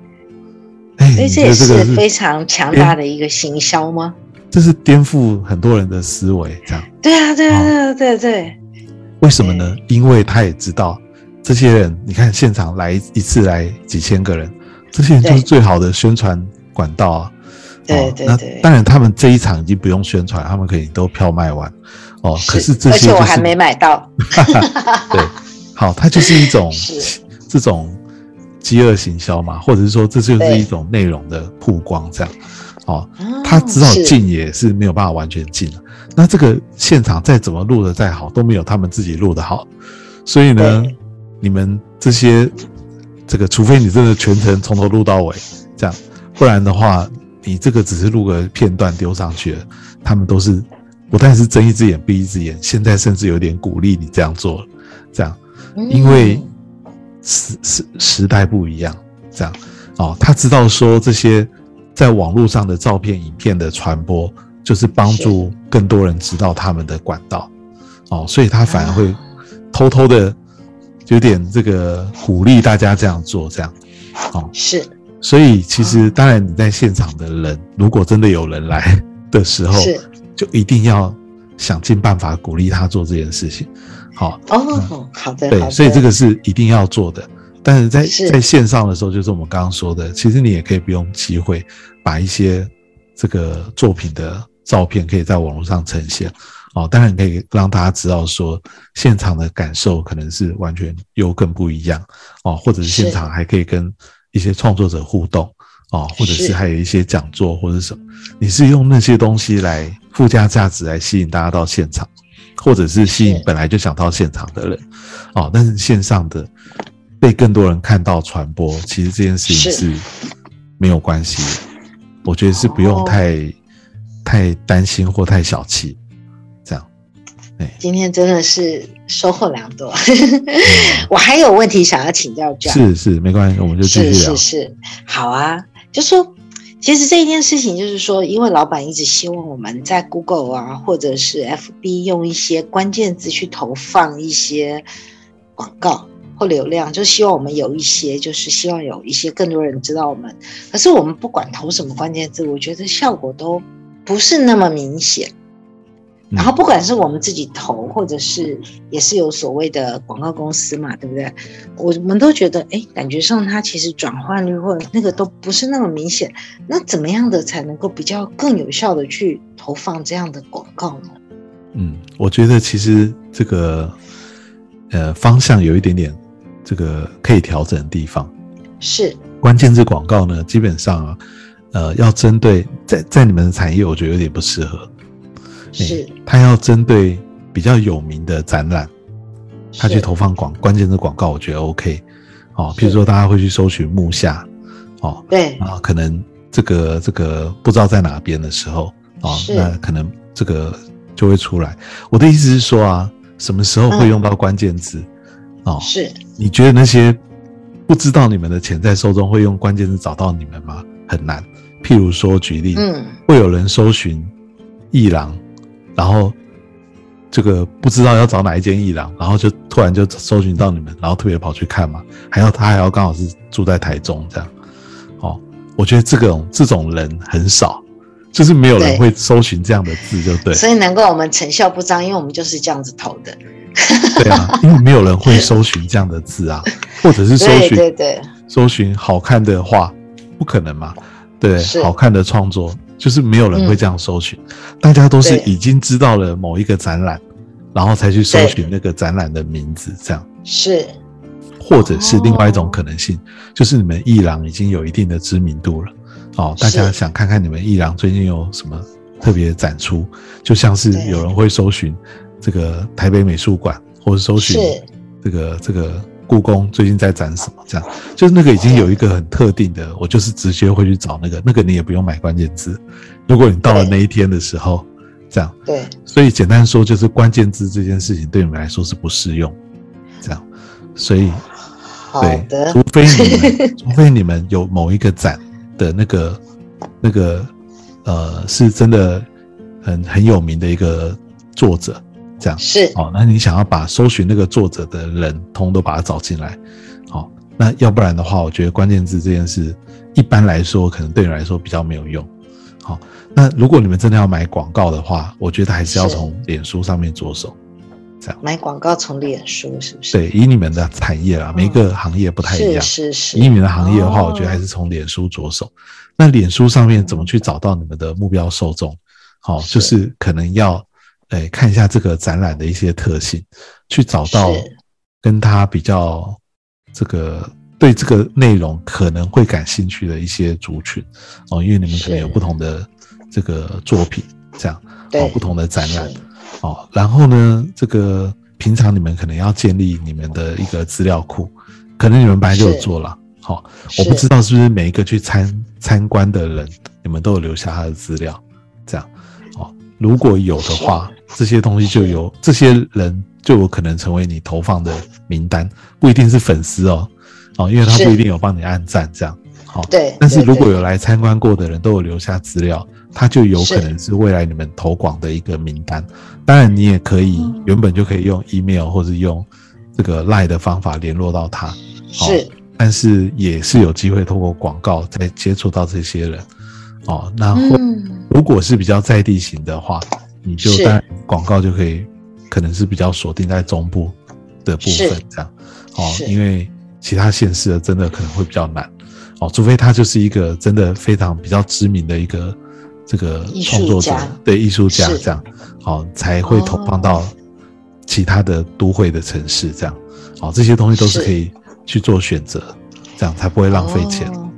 哎、所以这也是非常强大的一个行销吗？这是颠覆很多人的思维，这样。对啊，对啊，哦对啊，对啊对，为什么呢？因为他也知道这些人，你看现场来一次来几千个人，这些人就是最好的宣传管道啊。对哦那对对当然，他们这一场已经不用宣传，他们可以都票卖完哦。可是这些就是且我还没买到，对，好，它就是一种这种饥饿行销嘛，或者是说这就是一种内容的曝光，这样。哦，哦他知道是进也是没有办法完全进了。那这个现场再怎么录的再好，都没有他们自己录的好。所以呢，你们这些这个，除非你真的全程从头录到尾，这样，不然的话，你这个只是录个片段丢上去了，他们都是不但是睁一只眼闭一只眼，现在甚至有点鼓励你这样做了，这样。因为嗯时时时代不一样，这样。哦，他知道说这些在网络上的照片、影片的传播，就是帮助更多人知道他们的管道。哦，所以他反而会啊偷偷的有点这个鼓励大家这样做，这样。哦，是。所以其实哦当然你在现场的人，如果真的有人来的时候，是。就一定要想尽办法鼓励他做这件事情，好、哦，好的，对，所以这个是一定要做的。但是在是在线上的时候，就是我们刚刚说的，其实你也可以不用机会，把一些这个作品的照片可以在网络上呈现。哦，当然可以让大家知道说，现场的感受可能是完全又更不一样哦，或者是现场还可以跟一些创作者互动哦，或者是是还有一些讲座或者什么，你是用那些东西来附加价值来吸引大家到现场，或者是吸引本来就想到现场的人哦，但是线上的被更多人看到传播，其实这件事情是是没有关系的，我觉得是不用哦太、太担心或太小气，这样。今天真的是收获良多。我还有问题想要请教 John，是是，没关系，我们就继续是聊。是是，好啊，就说。其实这一件事情就是说，因为老板一直希望我们在 Google 啊，或者是 FB 用一些关键字去投放一些广告或流量，就希望我们有一些，就是希望有一些更多人知道我们。可是我们不管投什么关键字，我觉得效果都不是那么明显。然后不管是我们自己投，或者是也是有所谓的广告公司嘛，对不对？我们都觉得，哎，感觉上它其实转换率或者那个都不是那么明显。那怎么样的才能够比较更有效的去投放这样的广告呢？嗯，我觉得其实这个呃方向有一点点这个可以调整的地方。是关键字广告呢，基本上啊，呃，要针对在在你们的产业，我觉得有点不适合。是，他要针对比较有名的展览，他去投放广关键字广告，我觉得 OK。哦，是譬如说大家会去搜寻木下，哦，对啊，可能这个这个不知道在哪边的时候，哦，那可能这个就会出来。我的意思是说啊，什么时候会用到关键字？哦，是你觉得那些不知道你们的潜在受众会用关键字找到你们吗？很难。譬如说，举例，嗯会有人搜寻艺廊，然后这个不知道要找哪一间艺廊，然后就突然就搜寻到你们，然后特别跑去看嘛，还要他还要刚好是住在台中这样，哦我觉得这种这种人很少，就是没有人对会搜寻这样的字，就对。所以难怪我们成效不彰，因为我们就是这样子投的。对啊，因为没有人会搜寻这样的字啊，或者是搜对寻对对，搜寻好看的画，不可能嘛？对，好看的创作就是没有人会这样搜寻，大家都是已经知道了某一个展览，然后才去搜寻那个展览的名字，这样，是。或者是另外一种哦可能性，就是你们艺廊已经有一定的知名度了，哦，大家想看看你们艺廊最近有什么特别的展出，就像是有人会搜寻这个台北美术馆，或者搜寻这个这个故宫最近在展什么，这样就是那个已经有一个很特定的，我就是直接会去找那个，那个你也不用买关键字。如果你到了那一天的时候，这样，对所以简单说就是关键字这件事情对你们来说是不适用，这样，所以好对，的除，非你们 除非你们有某一个展的那个那个呃是真的很很有名的一个作者，这样。是哦，那你想要把搜寻那个作者的人通都把他找进来，好、那要不然的话，我觉得关键字这件事一般来说可能对你来说比较没有用。好、那如果你们真的要买广告的话，我觉得还是要是从脸书上面着手。这样买广告从脸书是不是？对，以你们的产业啦，每一个行业不太一样。是是是，以你们的行业的话，哦我觉得还是从脸书着手。那脸书上面怎么去找到你们的目标受众？好、是就是可能要，诶、看一下这个展览的一些特性，去找到跟他比较这个对这个内容可能会感兴趣的一些族群哦，因为你们可能有不同的这个作品，这样哦，不同的展览哦。然后呢，这个平常你们可能要建立你们的一个资料库，可能你们本来就有做了。好、是我不知道是不是每一个去参参观的人，你们都有留下他的资料，这样哦。如果有的话，这些东西就有这些人就有可能成为你投放的名单，不一定是粉丝哦，哦，因为他不一定有帮你按赞这样。好、对但是如果有来参观过的人都有留下资料，他就有可能是未来你们投广的一个名单。当然，你也可以嗯原本就可以用 email 或者用这个 line 的方法联络到他。好是但是也是有机会通过广告再接触到这些人哦。然后嗯如果是比较在地型的话，你就是。当然广告就可以可能是比较锁定在中部的部分这样。哦，因为其他县市的真的可能会比较难。哦，除非他就是一个真的非常比较知名的一个这个创作者家对艺术家是。这样。哦，才会投放到其他的都会的城市这样。哦，这些东西都是是。可以去做选择，这样才不会浪费钱。哦。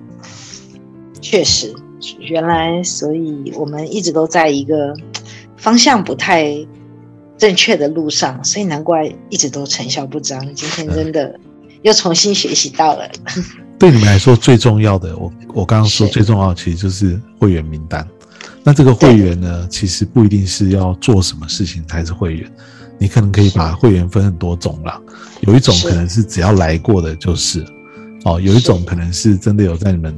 确实，原来，所以我们一直都在一个方向不太正确的路上，所以难怪一直都成效不彰。今天真的又重新学习到了。对你们来说最重要的，我我刚刚说最重要的其实就是会员名单。那这个会员呢，其实不一定是要做什么事情才是会员，你可能可以把会员分很多种啦。有一种可能是只要来过的就是，哦，有一种可能是真的有在你们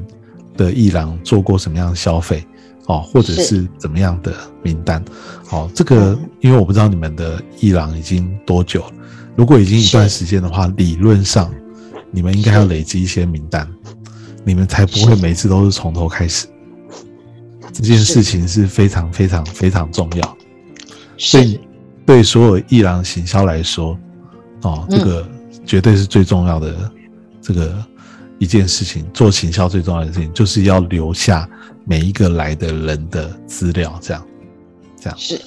的艺廊做过什么样的消费，哦，或者是。是怎么样的名单，哦，这个嗯。因为我不知道你们的艺廊已经多久了，如果已经一段时间的话，理论上你们应该要累积一些名单，你们才不会每次都是从头开始。这件事情是非常非常非常重要，所以对所有艺廊行销来说，哦，这嗯个绝对是最重要的这个一件事情。做行销最重要的事情就是要留下每一个来的人的资料，这样，这样，是。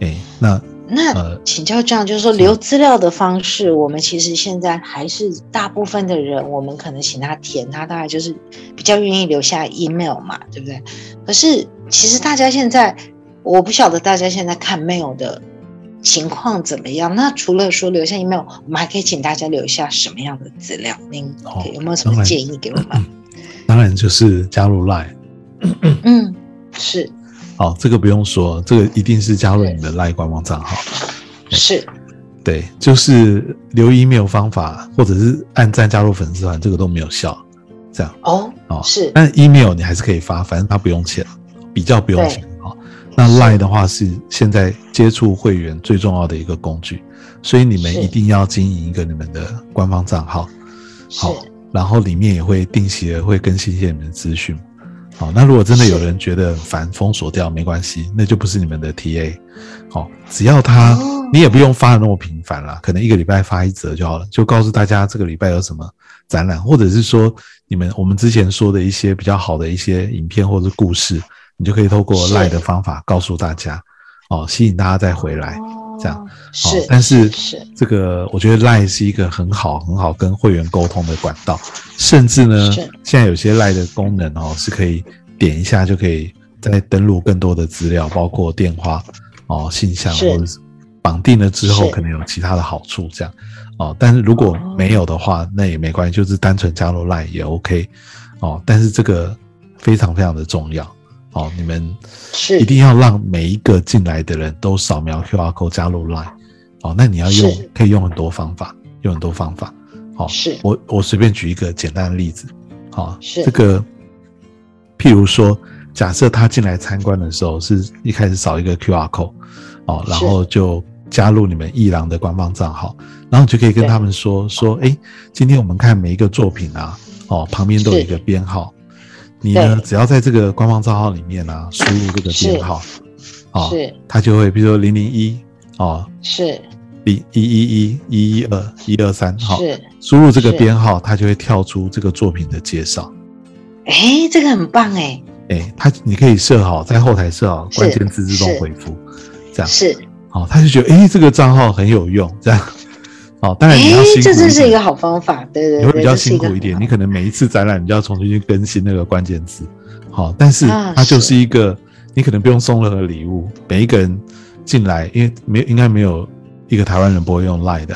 哎，那那呃请教这样，就是说留资料的方式，我们其实现在还是大部分的人，我们可能请他填，他大概就是比较愿意留下 email 嘛，对不对？可是其实大家现在，我不晓得大家现在看 mail 的情况怎么样。那除了说留下 email，我们还可以请大家留下什么样的资料？您有没有什么建议给我们？当然就是加入 Line。嗯，是好，这个不用说，这个一定是加入你的 Line 官方账号。是对，就是留 email 方法，或者是按赞加入粉丝团，这个都没有效。这样哦，哦，是但 email 你还是可以发，反正它不用钱，比较不用钱哦。那 Line 的话是现在接触会员最重要的一个工具，所以你们一定要经营一个你们的官方账号，好，然后里面也会定期的会更新一些你们的资讯，好，那如果真的有人觉得很烦，封锁掉没关系，那就不是你们的 TA。好，只要他，哦。你也不用发的那么频繁啦，可能一个礼拜发一则就好了，就告诉大家这个礼拜有什么展览，或者是说你们我们之前说的一些比较好的一些影片或者是故事，你就可以透过是赖的方法告诉大家，哦，吸引大家再回来。这样哦但是是这个我觉得 Line 是一个很好很好跟会员沟通的管道，甚至呢，现在有些 Line 的功能哦是可以点一下就可以再登录更多的资料，包括电话哦、信箱或者是绑定了之后可能有其他的好处这样哦。但是如果没有的话，那也没关系，就是单纯加入 Line 也 OK 哦。但是这个非常非常的重要哦，你们是。一定要让每一个进来的人都扫描 QR code 加入 Line。哦，那你要用可以用很多方法，用很多方法。好、是。我我随便举一个简单的例子。好、是。这个，譬如说，假设他进来参观的时候是一开始扫一个 QR code，哦，然后就加入你们艺廊的官方账号，然后你就可以跟他们说说，哎，今天我们看每一个作品啊，哦，旁边都有一个编号，你呢只要在这个官方账号里面啊，输入这个编号，啊，是。它就会比如说零零一哦，是。零一一一一一二一二三，好，是，输入这个编号，它就会跳出这个作品的介绍。哎，这个很棒哎，哎，它你可以设好在后台设好关键字自动回复，这样，是。好，他就觉得哎这个账号很有用，这样，好，当然你要哎辛，苦这真是一个好方法，对对对，你会比较辛苦一点，好你可能每一次展览你就要重新去更新那个关键字，好，但是啊它就是。是一个你可能不用送任何礼物，每一个人进来，因为没应该没有一个台湾人不会用 Line 的，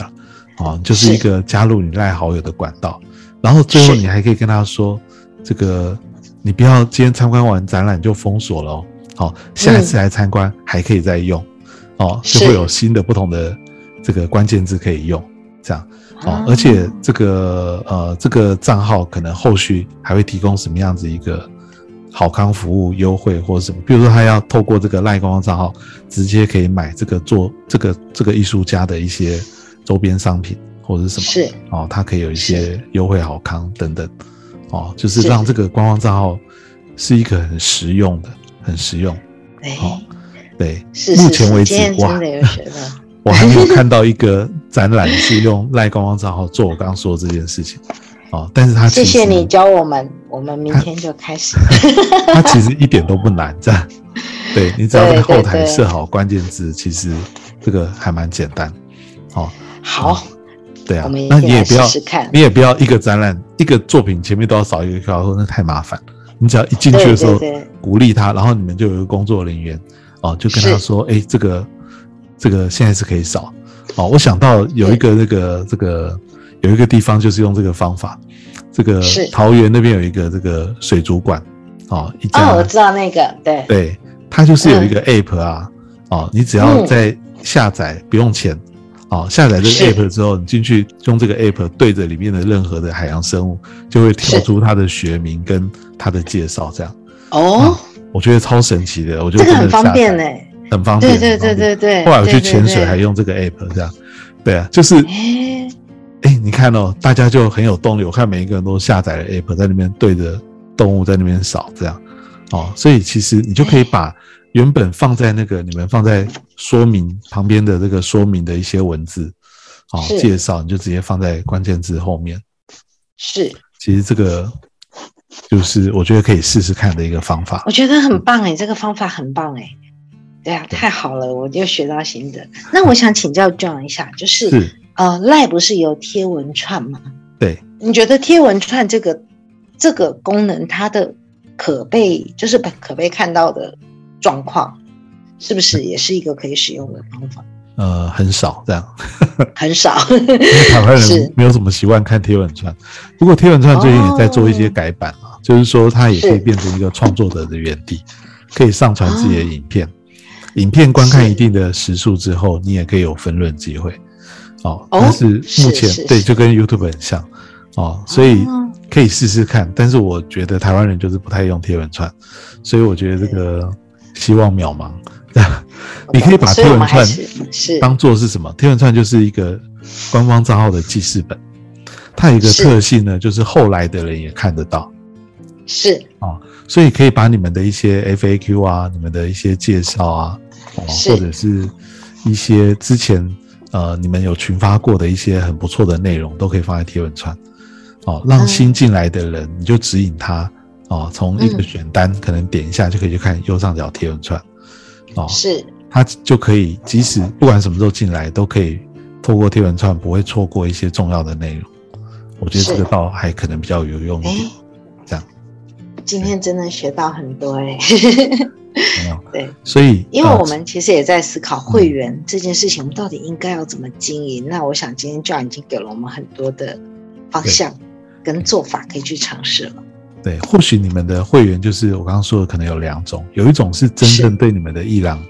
哦，就是是。一个加入你 Line 好友的管道，然后最后你还可以跟他说，这个你不要今天参观完展览就封锁了哦，好，下一次来参观还可以再用，哦，就会有新的不同的这个关键字可以用，这样。哦啊，而且这个呃，这个账号可能后续还会提供什么样子一个好康服务优惠或者什么？比如说他要透过这个赖官方账号，直接可以买这个做这个这个艺术家的一些周边商品或者是什么？是哦，他可以有一些是优惠好康等等。哦，就是是让这个官方账号是一个很实用的，很实用。哎好，对，是目前为止哇真的有学到，我还没有看到一个展览是用赖官方账号做我刚刚说的这件事情，哦，但是他谢谢你教我们，我们明天就开始。他其实一点都不难，这样，对你只要在后台设好关键字，其实这个还蛮简单，哦，好，对啊。那你也不要你也不要一个展览一个作品前面都要扫一个 QR code，那太麻烦。你只要一进去的时候鼓励他，然后你们就有一个工作人员哦，就跟他说，哎，这个这个现在是可以扫。哦。我想到有一个那个这个有一个地方就是用这个方法，这个桃园那边有一个这个水族馆哦，一家、哦，我知道那个，对，对，它就是有一个 app 啊，哦，你只要嗯。在下载不用钱，哦，下载这个 app 之后，你进去用这个 app 对着里面的任何的海洋生物，就会跳出它的学名跟它的介绍，这样，哦，我觉得超神奇的，我觉得这个很方便呢。很方便，对对对对对。后来我去潜水对还用这个 app，这样，对啊，就是哎，哎，你看哦，大家就很有动力。我看每一个人都下载了 app，在那边对着动物在那边扫，这样哦，所以其实你就可以把原本放在那个你们放在说明旁边的这个说明的一些文字哦介绍，你就直接放在关键字后面。是，其实这个就是我觉得可以试试看的一个方法我。觉得很棒哎，这个方法很棒哎。对啊，太好了，我就学到新的。那我想请教 John 一下，就是是，呃，赖不是有贴文串吗？对，你觉得贴文串这个这个功能，它的可被就是可被看到的状况，是不是也是一个可以使用的方法？呃，很少这样。很少，因为台湾人是。没有什么习惯看贴文串，不过贴文串最近也在做一些改版啊，就是说它也可以变成一个创作者的园地，可以上传自己的影片，影片观看一定的时数之后，你也可以有分论机会。哦，哦但是目前对就跟 YouTube 很像哦，所以哦可以试试看。但是我觉得台湾人就是不太用贴文串，所以我觉得这个希望渺茫。你可以把贴文串是是当做是什么？贴文串就是一个官方账号的记事本，它有一个特性呢，就是后来的人也看得到。是啊，所以可以把你们的一些 FAQ 啊，你们的一些介绍啊，哦，或者是一些之前呃你们有群发过的一些很不错的内容，都可以放在贴文串，哦，让嗯新进来的人你就指引他哦，从一个嗯。选单可能点一下就可以去看右上角贴文串，哦，是。他就可以即使不管什么时候进来，都可以透过贴文串不会错过一些重要的内容。我觉得这个倒还可能比较有用一哎。点，，这样。今天真的学到很多哎？对，所以呃因为我们其实也在思考会员这件事情，我们到底应该要怎么经营。那我想今天 John 已经给了我们很多的方向跟做法可以去尝试了。对，或许你们的会员就是我刚刚说的，可能有两种，有一种是真正对你们的伊朗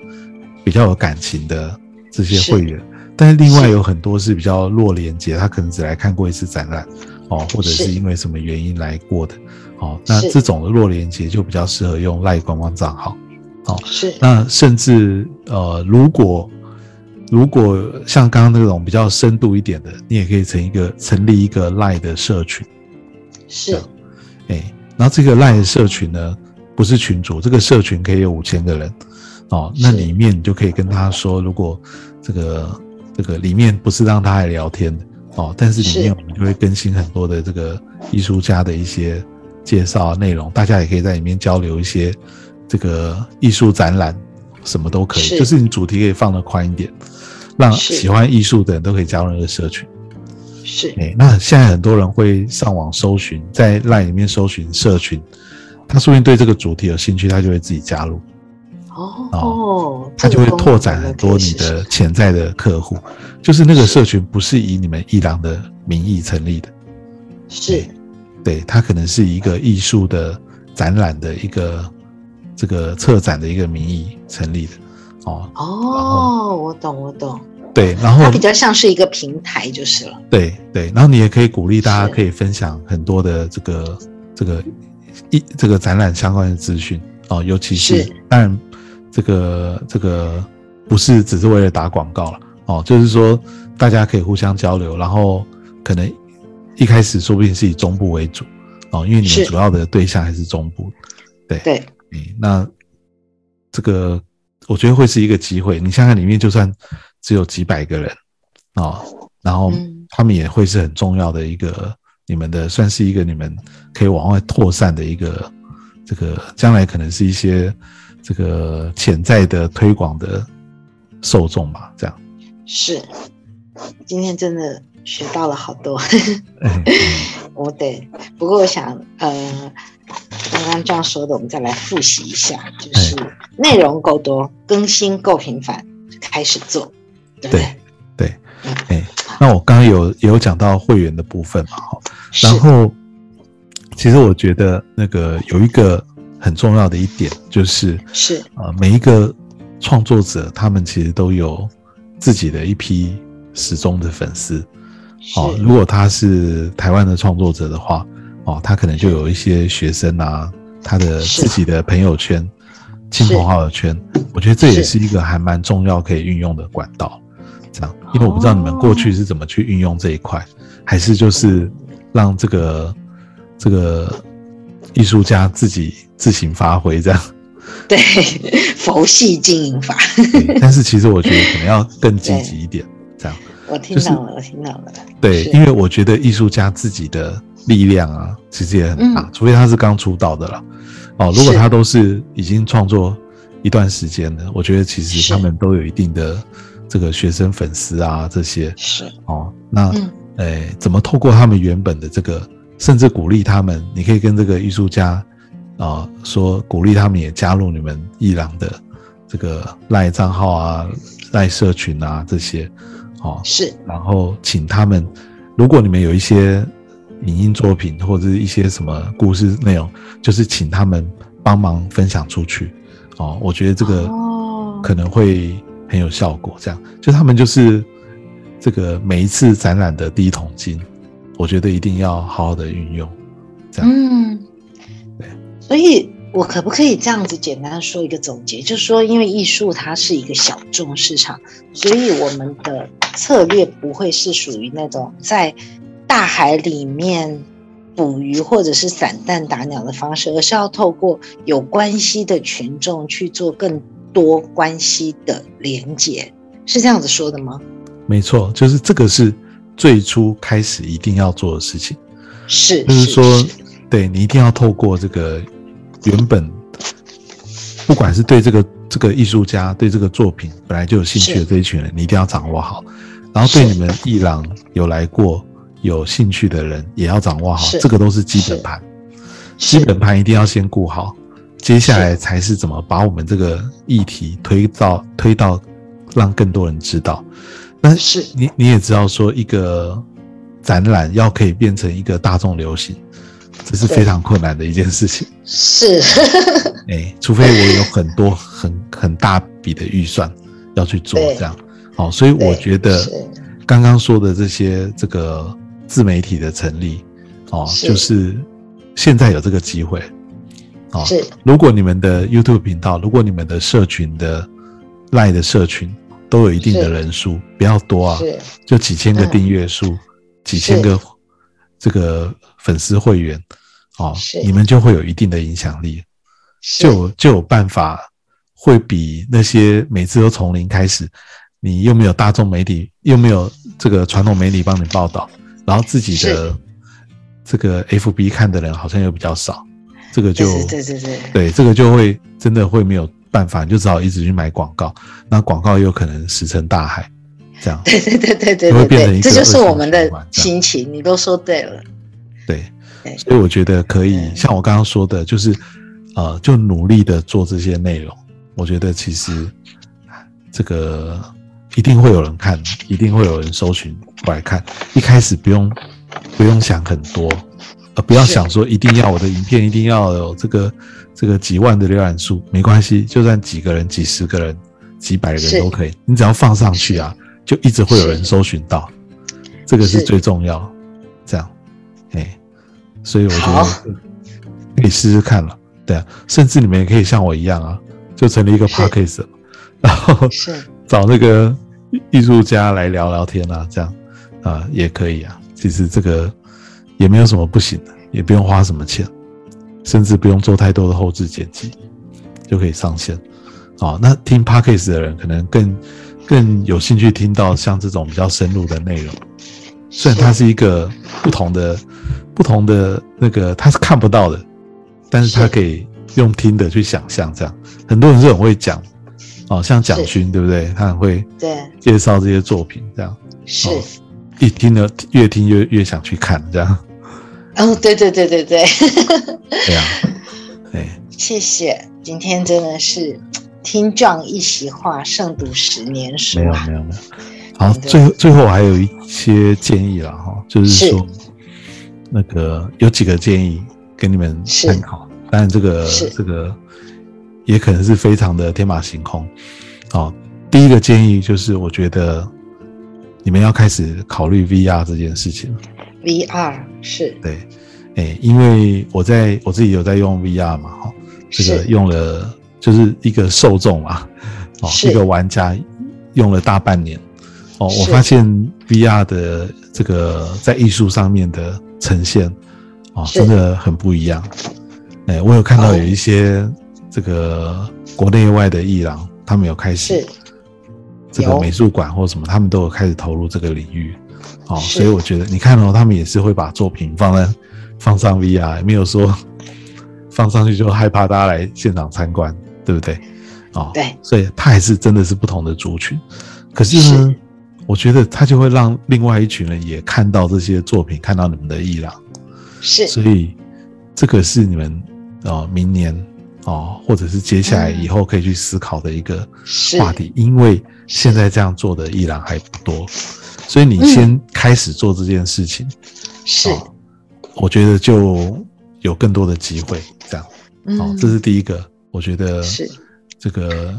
比较有感情的这些会员，但是另外有很多是比较弱连接，他可能只来看过一次展览，哦，或者是。是因为什么原因来过的，哦，那是。这种的弱连接就比较适合用赖官方账号。是。那甚至呃，如果如果像刚刚那种比较深度一点的，你也可以成一个成立一个赖的社群，是。哎，然后这个赖的社群呢，不是群主，这个社群可以有五千个人哦，那里面你就可以跟他说，如果这个这个里面不是让他来聊天的哦，但是里面我们就会更新很多的这个艺术家的一些介绍内容，大家也可以在里面交流一些这个艺术展览，什么都可以，是。就是你主题可以放的宽一点，让喜欢艺术的人都可以加入那个社群。是。哎、那现在很多人会上网搜寻，在 LINE 里面搜寻社群，他说不定对这个主题有兴趣，他就会自己加入，哦，他就会拓展很多你的潜在的客户。就是那个社群不是以你们艺廊的名义成立的，是。对，它可能是一个艺术的展览的一个这个策展的一个名义成立的。哦，哦，我懂我懂，对，然后它比较像是一个平台就是了。对对，然后你也可以鼓励大家可以分享很多的这个这个一这个展览相关的资讯哦，尤其是是。当然这个这个不是只是为了打广告了哦，就是说大家可以互相交流，然后可能一开始说不定是以中部为主哦，因为你们主要的对象还是中部，对。对，嗯，那这个我觉得会是一个机会。你想想，里面就算只有几百个人啊、然后嗯他们也会是很重要的一个你们的，算是一个你们可以往外扩散的一个这个将来可能是一些这个潜在的推广的受众吧，这样。是，今天真的学到了好多。嗯 我得，不过我想，呃，刚刚这样说的，我们再来复习一下，就是内容够多，更新够频繁，开始做，对不对？哎、那我刚刚有有讲到会员的部分嘛，哈，然后，其实我觉得那个有一个很重要的一点，就是是呃，每一个创作者他们其实都有自己的一批始终的粉丝。哦，如果他是台湾的创作者的话，哦，他可能就有一些学生啊，他的自己的朋友圈、亲朋好友圈，我觉得这也是一个还蛮重要可以运用的管道。这样，因为我不知道你们过去是怎么去运用这一块，还是就是让这个这个艺术家自己自行发挥这样。对 佛系经营法，但是其实我觉得可能要更积极一点，我听就是到了，我听到了，对，因为我觉得艺术家自己的力量啊，其实也很大，嗯。除非他是刚出道的了。哦，如果他都是已经创作一段时间的，我觉得其实他们都有一定的这个学生粉丝啊这些。是。哦。那嗯。诶、怎么透过他们原本的这个，甚至鼓励他们，你可以跟这个艺术家啊、说，鼓励他们也加入你们伊朗的这个赖账号啊、赖社群啊这些哦。是然后请他们，如果你们有一些影音作品或者是一些什么故事内容，就是请他们帮忙分享出去。哦，我觉得这个哦可能会很有效果。这样，就他们就是这个每一次展览的第一桶金，我觉得一定要好好的运用。这样，嗯，对，所以我可不可以这样子简单说一个总结，就是说，因为艺术它是一个小众市场，所以我们的策略不会是属于那种在大海里面捕鱼或者是散弹打鸟的方式，而是要透过有关系的群众去做更多关系的连接，是这样子说的吗？没错，就是这个是最初开始一定要做的事情，是，就是说，对你一定要透过这个原本，不管是对这个这个艺术家对这个作品本来就有兴趣的这一群人，你一定要掌握好，然后对你们艺廊有来过有兴趣的人也要掌握好，这个都是基本盘，基本盘一定要先顾好，接下来才是怎么把我们这个议题推到推到让更多人知道。但是。你你也知道，说一个展览要可以变成一个大众流行，这是非常困难的一件事情。是，哎，除非我有很多很很大笔的预算要去做这样。好，所以我觉得刚刚说的这些这个自媒体的成立，哦，就是现在有这个机会。哦，是。如果你们的 YouTube 频道，如果你们的社群的赖的社群。都有一定的人数，不要多啊，就几千个订阅数，几千个这个粉丝会员，哦，你们就会有一定的影响力，就就有办法，会比那些每次都从零开始，你又没有大众媒体，又没有这个传统媒体帮你报道，然后自己的这个 FB 看的人好像又比较少，这个就对对对，对这个就会真的会没有。办法你就只好一直去买广告，那广告又可能石沉大海，这样对对对对对，这就是我们的心情。你都说对了，对，所以我觉得可以像我刚刚说的，就是呃，就努力的做这些内容。我觉得其实这个一定会有人看，一定会有人搜寻过来看。一开始不用不用想很多。呃不要想说一定要我的影片一定要有这个这个几万的浏览数，没关系，就算几个人、几十个人、几百个人都可以，你只要放上去啊，就一直会有人搜寻到，这个是最重要。这样，哎，所以我觉得可以试试看了，对啊，甚至你们也可以像我一样啊，就成立一个 podcast，然后找那个艺术家来聊聊天啊，这样啊也可以啊。其实这个。也没有什么不行的，也不用花什么钱，甚至不用做太多的后置剪辑，就可以上线。哦，那听 podcast 的人可能更更有兴趣听到像这种比较深入的内容。虽然它是一个不同的、不同的那个，它是看不到的，但是它可以用听的去想象。这样，很多人是很会讲，哦，像蒋勋对不对？他很会对介绍这些作品，这样是，一听呢越听越越想去看，这样。哦，对对对对对，对呀，对，谢谢，今天真的是听壮一席话，胜读十年书。没有没有没有，好，最后最后我还有一些建议了哈，就是说那个有几个建议给你们参考，当然这个这个也可能是非常的天马行空。哦，第一个建议就是我觉得你们要开始考虑 VR 这件事情。VR 是。对，哎，因为我在我自己有在用 VR 嘛，哈，这个用了就是一个受众嘛，哦，一个玩家用了大半年，哦，我发现 VR 的这个在艺术上面的呈现，哦，真的很不一样。哎，我有看到有一些这个国内外的艺廊，他们有开始这个美术馆或什么，他们都有开始投入这个领域。哦，所以我觉得你看哦，他们也是会把作品放在放上 VR，没有说放上去就害怕大家来现场参观，对不对？哦，对，所以他还是真的是不同的族群。可是呢，我觉得他就会让另外一群人也看到这些作品，看到你们的伊朗。是，所以这个是你们哦，明年哦，或者是接下来以后可以去思考的一个话题，因为现在这样做的伊朗还不多。所以你先开始做这件事情，是，我觉得就有更多的机会，这样，哦，这是第一个，我觉得是。这个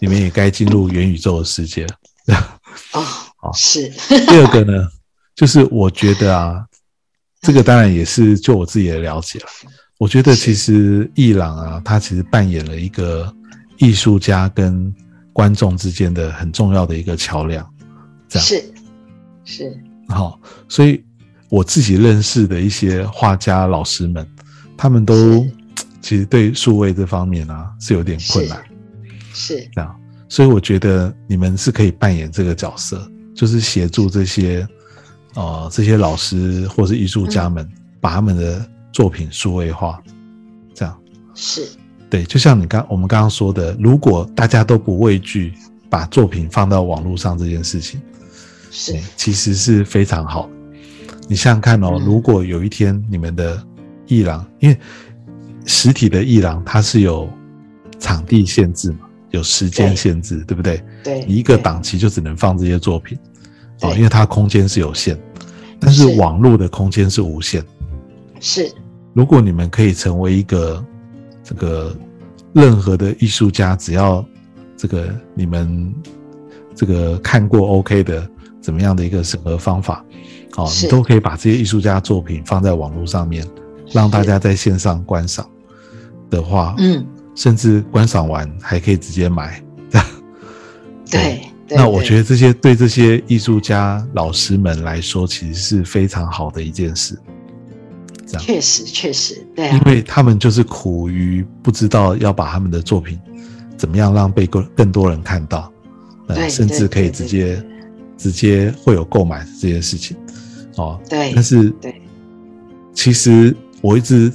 你们也该进入元宇宙的世界。了，哦，好，是。第二个呢，就是我觉得啊，这个当然也是就我自己的了解了，我觉得其实伊朗啊，他其实扮演了一个艺术家跟观众之间的很重要的一个桥梁，这样。是。是，好，所以我自己认识的一些画家老师们，他们都是其实对数位这方面啊是有点困难。是。这样，所以我觉得你们是可以扮演这个角色，就是协助这些呃这些老师或是艺术家们，把他们的作品数位化。这样，是。对，就像你刚我们刚刚说的，如果大家都不畏惧把作品放到网络上这件事情，是。对，其实是非常好的。你想想看哦，嗯。如果有一天你们的艺廊，因为实体的艺廊它是有场地限制嘛，有时间限制，对不对？对你一个档期就只能放这些作品，哦，因为它空间是有限，但是是。网络的空间是无限。是。如果你们可以成为一个这个任何的艺术家，只要这个你们这个看过 OK 的怎么样的一个审核方法，哦，你都可以把这些艺术家作品放在网络上面，让大家在线上观赏的话，嗯。甚至观赏完还可以直接买。对对。那我对。觉得这些对这些艺术家老师们来说，其实是非常好的一件事。这样。确实确实对啊。因为他们就是苦于不知道要把他们的作品怎么样让被更更多人看到，呃，甚至可以直接直接会有购买这件事情哦。对但是对。其实我一直，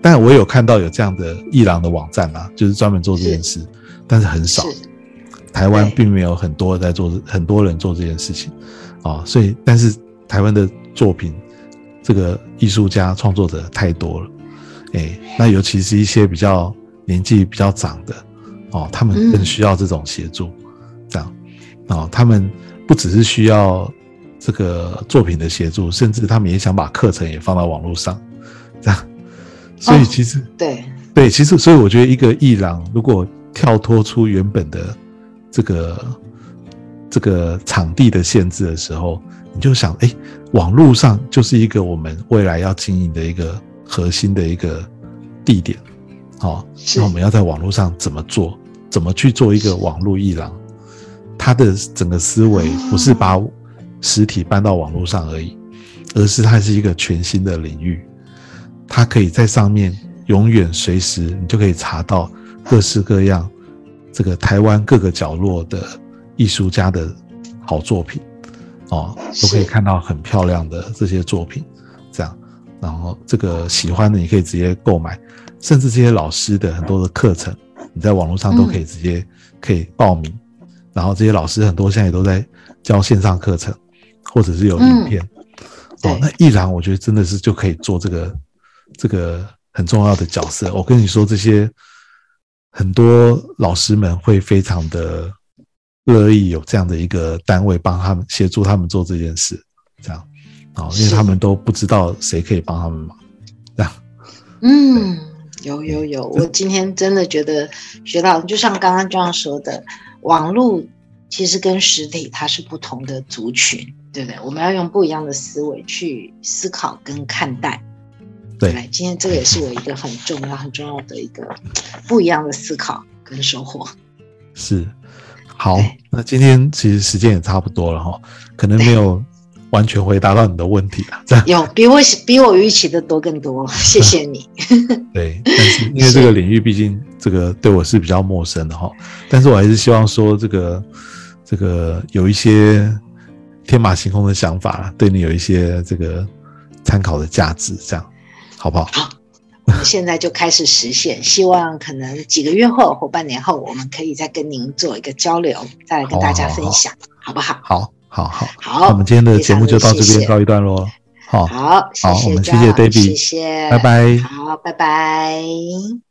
但我有看到有这样的艺廊的网站啊，就是专门做这件事，但是很少。台湾并没有很多在做很多人做这件事情。啊、所以但是台湾的作品，这个艺术家创作者太多了，哎，那尤其是一些比较年纪比较长的哦，他们更嗯。需要这种协助，这样。哦，他们不只是需要这个作品的协助，甚至他们也想把课程也放到网络上，这样，所以哦其实。对对，其实所以我觉得一个艺廊如果跳脱出原本的这个这个场地的限制的时候，你就想，哎，网络上就是一个我们未来要经营的一个核心的一个地点，好、是那我们要在网络上怎么做，怎么去做一个网络艺廊？他的整个思维不是把实体搬到网络上而已，而是它是一个全新的领域，它可以在上面永远随时你就可以查到各式各样这个台湾各个角落的艺术家的好作品哦，都可以看到很漂亮的这些作品，这样，然后这个喜欢的你可以直接购买，甚至这些老师的很多的课程，你在网络上都可以直接可以报名，然后这些老师很多现在也都在教线上课程，或者是有影片。对哦，那艺廊我觉得真的是就可以做这个这个很重要的角色。我跟你说，这些很多老师们会非常的乐意有这样的一个单位帮他们协助他们做这件事，这样啊，因为他们都不知道谁可以帮他们忙，这样嗯，有有有，我今天真的觉得学到，就像刚刚这样说的，网络其实跟实体它是不同的族群，对不对？我们要用不一样的思维去思考跟看待。对来，今天这个也是我一个很重要、很重要的一个不一样的思考跟收获。是。好，那今天其实时间也差不多了哈，可能没有完全回答到你的问题了，这样有比我比我预期的多更多，谢谢你。对，但是因为这个领域毕竟这个对我是比较陌生的哈，但是我还是希望说这个这个有一些天马行空的想法，对你有一些这个参考的价值，这样好不好？好，我们现在就开始实现，希望可能几个月后或半年后，我们可以再跟您做一个交流，再来跟大家分享，好不好？好，好，好，好，那我们今天的节目就到这边告一段落了。好，好，谢谢好我们谢谢 John，Debbie 谢谢，拜拜好，拜拜。